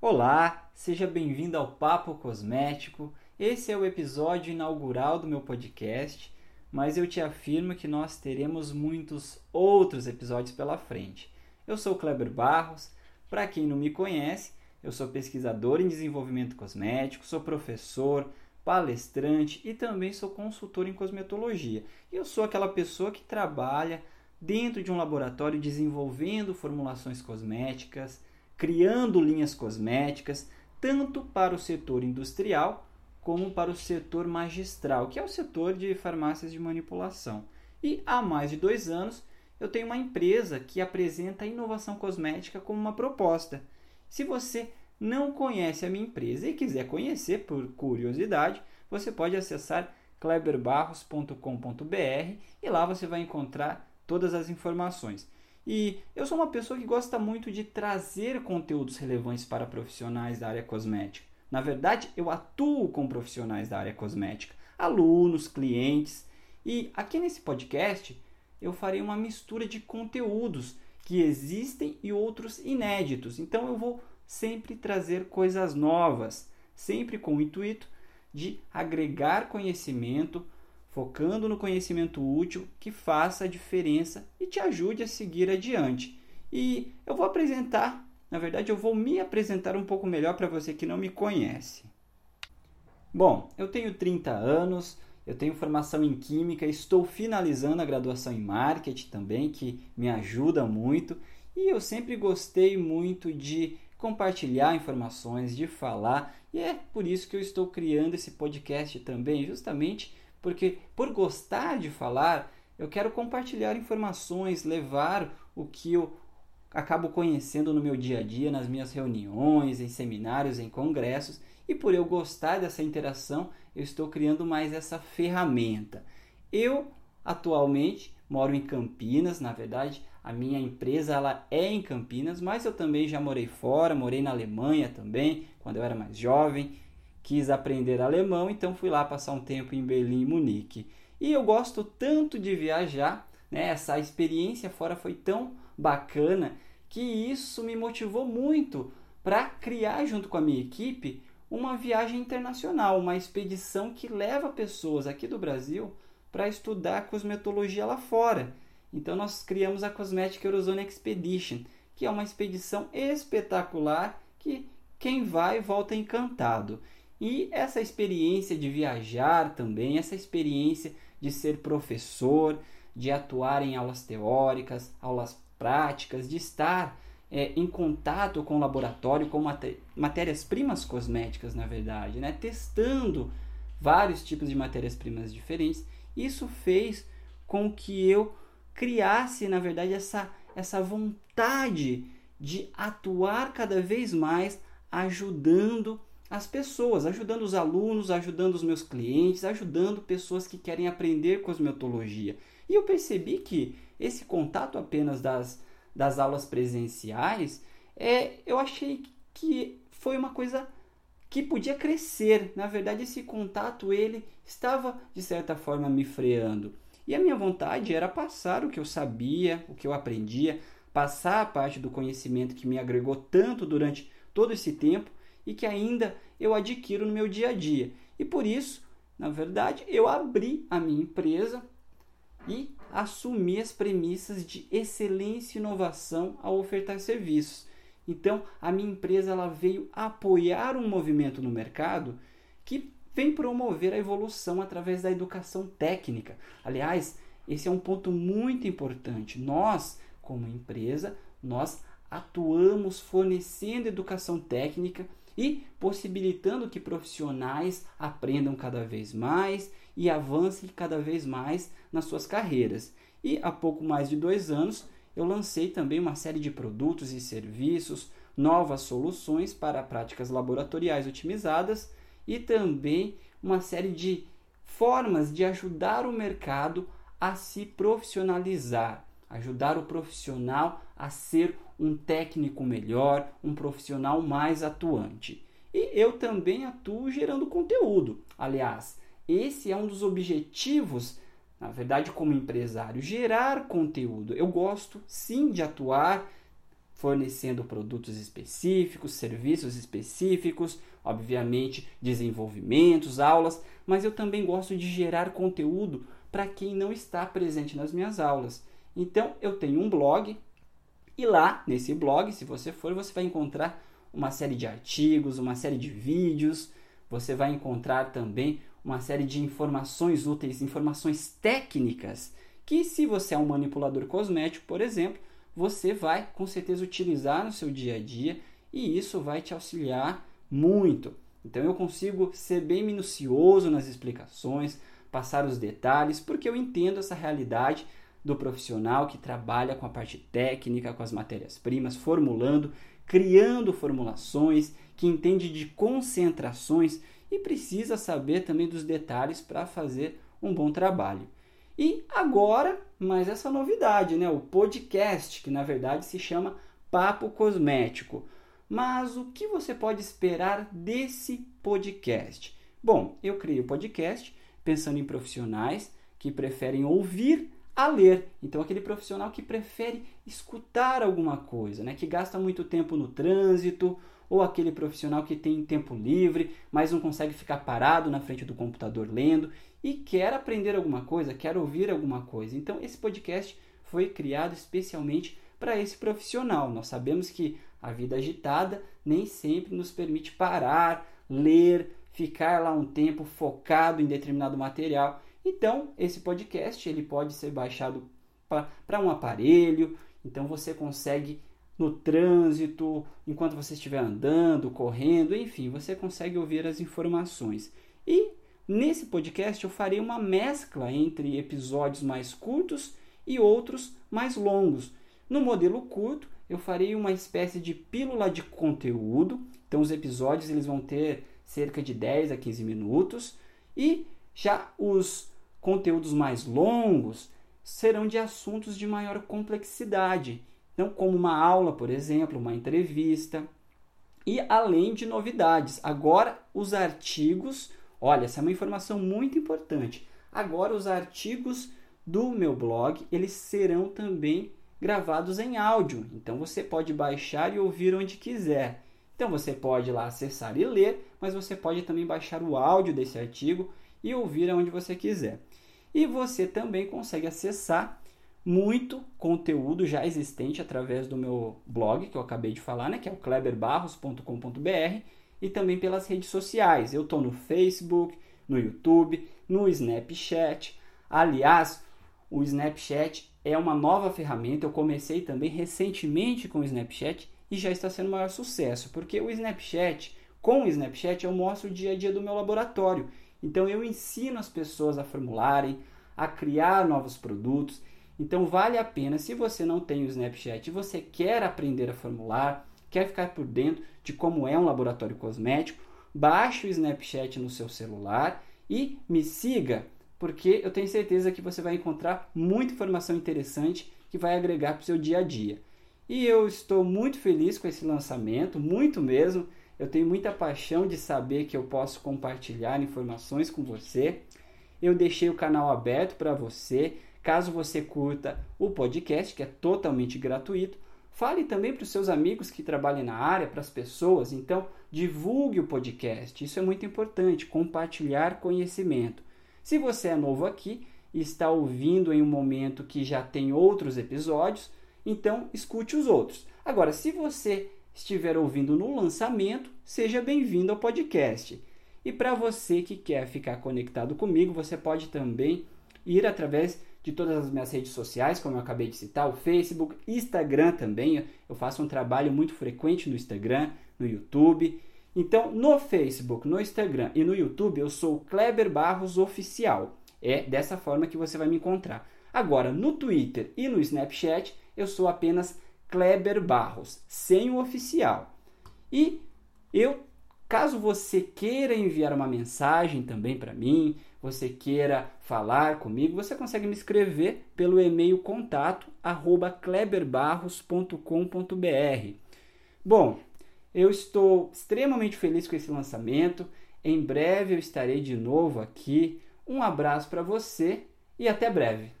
Olá, seja bem-vindo ao Papo Cosmético. Esse é o episódio inaugural do meu podcast, mas eu te afirmo que nós teremos muitos outros episódios pela frente. Eu sou Kleber Barros, para quem não me conhece, eu sou pesquisador em desenvolvimento cosmético, sou professor, palestrante e também sou consultor em cosmetologia. E eu sou aquela pessoa que trabalha dentro de um laboratório desenvolvendo formulações cosméticas, criando linhas cosméticas, tanto para o setor industrial como para o setor magistral, que é o setor de farmácias de manipulação. E há mais de dois anos eu tenho uma empresa que apresenta a inovação cosmética como uma proposta. Se você não conhece a minha empresa e quiser conhecer por curiosidade, você pode acessar kleberbarros.com.br e lá você vai encontrar todas as informações. E eu sou uma pessoa que gosta muito de trazer conteúdos relevantes para profissionais da área cosmética. Na verdade, eu atuo com profissionais da área cosmética, alunos, clientes, e aqui nesse podcast eu farei uma mistura de conteúdos que existem e outros inéditos. Então eu vou sempre trazer coisas novas, sempre com o intuito de agregar conhecimento focando no conhecimento útil que faça a diferença e te ajude a seguir adiante. E eu vou apresentar, na verdade, eu vou me apresentar um pouco melhor para você que não me conhece. Bom, eu tenho 30 anos, eu tenho formação em Química, estou finalizando a graduação em Marketing também, que me ajuda muito, e eu sempre gostei muito de compartilhar informações, de falar, e é por isso que eu estou criando esse podcast também, justamente porque por gostar de falar, eu quero compartilhar informações, levar o que eu acabo conhecendo no meu dia a dia, nas minhas reuniões, em seminários, em congressos, e por eu gostar dessa interação, eu estou criando mais essa ferramenta. Eu atualmente moro em Campinas, na verdade, a minha empresa ela é em Campinas, mas eu também já morei fora, morei na Alemanha também, quando eu era mais jovem quis aprender alemão, então fui lá passar um tempo em Berlim e Munique. E eu gosto tanto de viajar, né? Essa experiência fora foi tão bacana que isso me motivou muito para criar junto com a minha equipe uma viagem internacional, uma expedição que leva pessoas aqui do Brasil para estudar cosmetologia lá fora. Então nós criamos a Cosmetic Eurozone Expedition, que é uma expedição espetacular que quem vai volta encantado. E essa experiência de viajar também, essa experiência de ser professor, de atuar em aulas teóricas, aulas práticas, de estar é, em contato com o laboratório, com matérias-primas cosméticas, na verdade, né? testando vários tipos de matérias-primas diferentes. Isso fez com que eu criasse, na verdade, essa, essa vontade de atuar cada vez mais ajudando as pessoas, ajudando os alunos, ajudando os meus clientes, ajudando pessoas que querem aprender cosmetologia. E eu percebi que esse contato apenas das, das aulas presenciais, é, eu achei que foi uma coisa que podia crescer. Na verdade, esse contato ele estava de certa forma me freando. E a minha vontade era passar o que eu sabia, o que eu aprendia, passar a parte do conhecimento que me agregou tanto durante todo esse tempo e que ainda eu adquiro no meu dia a dia. E por isso, na verdade, eu abri a minha empresa e assumi as premissas de excelência e inovação ao ofertar serviços. Então, a minha empresa ela veio apoiar um movimento no mercado que vem promover a evolução através da educação técnica. Aliás, esse é um ponto muito importante. Nós, como empresa, nós atuamos fornecendo educação técnica e possibilitando que profissionais aprendam cada vez mais e avancem cada vez mais nas suas carreiras. E há pouco mais de dois anos eu lancei também uma série de produtos e serviços, novas soluções para práticas laboratoriais otimizadas e também uma série de formas de ajudar o mercado a se profissionalizar, ajudar o profissional a ser um técnico melhor, um profissional mais atuante. E eu também atuo gerando conteúdo. Aliás, esse é um dos objetivos, na verdade, como empresário, gerar conteúdo. Eu gosto sim de atuar fornecendo produtos específicos, serviços específicos, obviamente desenvolvimentos, aulas, mas eu também gosto de gerar conteúdo para quem não está presente nas minhas aulas. Então eu tenho um blog e lá nesse blog, se você for, você vai encontrar uma série de artigos, uma série de vídeos, você vai encontrar também uma série de informações úteis, informações técnicas, que se você é um manipulador cosmético, por exemplo, você vai com certeza utilizar no seu dia a dia e isso vai te auxiliar muito. Então eu consigo ser bem minucioso nas explicações, passar os detalhes, porque eu entendo essa realidade do profissional que trabalha com a parte técnica, com as matérias-primas, formulando, criando formulações, que entende de concentrações e precisa saber também dos detalhes para fazer um bom trabalho. E agora, mais essa novidade, né? O podcast, que na verdade se chama Papo Cosmético. Mas o que você pode esperar desse podcast? Bom, eu criei o podcast pensando em profissionais que preferem ouvir a ler. Então, aquele profissional que prefere escutar alguma coisa, né? que gasta muito tempo no trânsito, ou aquele profissional que tem tempo livre, mas não consegue ficar parado na frente do computador lendo e quer aprender alguma coisa, quer ouvir alguma coisa. Então, esse podcast foi criado especialmente para esse profissional. Nós sabemos que a vida agitada nem sempre nos permite parar, ler, ficar lá um tempo focado em determinado material. Então, esse podcast ele pode ser baixado para um aparelho, então você consegue no trânsito, enquanto você estiver andando, correndo, enfim, você consegue ouvir as informações. E nesse podcast eu farei uma mescla entre episódios mais curtos e outros mais longos. No modelo curto, eu farei uma espécie de pílula de conteúdo. Então os episódios eles vão ter cerca de 10 a 15 minutos e já os conteúdos mais longos serão de assuntos de maior complexidade então, como uma aula, por exemplo, uma entrevista, e além de novidades. Agora, os artigos, olha, essa é uma informação muito importante. Agora, os artigos do meu blog, eles serão também gravados em áudio. Então, você pode baixar e ouvir onde quiser. Então, você pode lá acessar e ler, mas você pode também baixar o áudio desse artigo e ouvir aonde você quiser. E você também consegue acessar muito conteúdo já existente através do meu blog, que eu acabei de falar, né, que é o kleberbarros.com.br, e também pelas redes sociais. Eu estou no Facebook, no YouTube, no Snapchat. Aliás, o Snapchat é uma nova ferramenta. Eu comecei também recentemente com o Snapchat e já está sendo o maior sucesso, porque o Snapchat, com o Snapchat, eu mostro o dia a dia do meu laboratório. Então eu ensino as pessoas a formularem, a criar novos produtos então vale a pena, se você não tem o Snapchat e você quer aprender a formular, quer ficar por dentro de como é um laboratório cosmético, baixe o Snapchat no seu celular e me siga, porque eu tenho certeza que você vai encontrar muita informação interessante que vai agregar para o seu dia a dia. E eu estou muito feliz com esse lançamento, muito mesmo. Eu tenho muita paixão de saber que eu posso compartilhar informações com você. Eu deixei o canal aberto para você. Caso você curta o podcast, que é totalmente gratuito, fale também para os seus amigos que trabalhem na área, para as pessoas. Então, divulgue o podcast. Isso é muito importante, compartilhar conhecimento. Se você é novo aqui e está ouvindo em um momento que já tem outros episódios, então escute os outros. Agora, se você estiver ouvindo no lançamento, seja bem-vindo ao podcast. E para você que quer ficar conectado comigo, você pode também ir através de todas as minhas redes sociais, como eu acabei de citar, o Facebook, Instagram também. Eu faço um trabalho muito frequente no Instagram, no YouTube. Então, no Facebook, no Instagram e no YouTube, eu sou Kleber Barros Oficial. É dessa forma que você vai me encontrar. Agora, no Twitter e no Snapchat, eu sou apenas Kleber Barros, sem o oficial. E eu, caso você queira enviar uma mensagem também para mim, você queira falar comigo, você consegue me escrever pelo e-mail contato arroba kleberbarros.com.br. Bom, eu estou extremamente feliz com esse lançamento. Em breve eu estarei de novo aqui. Um abraço para você e até breve.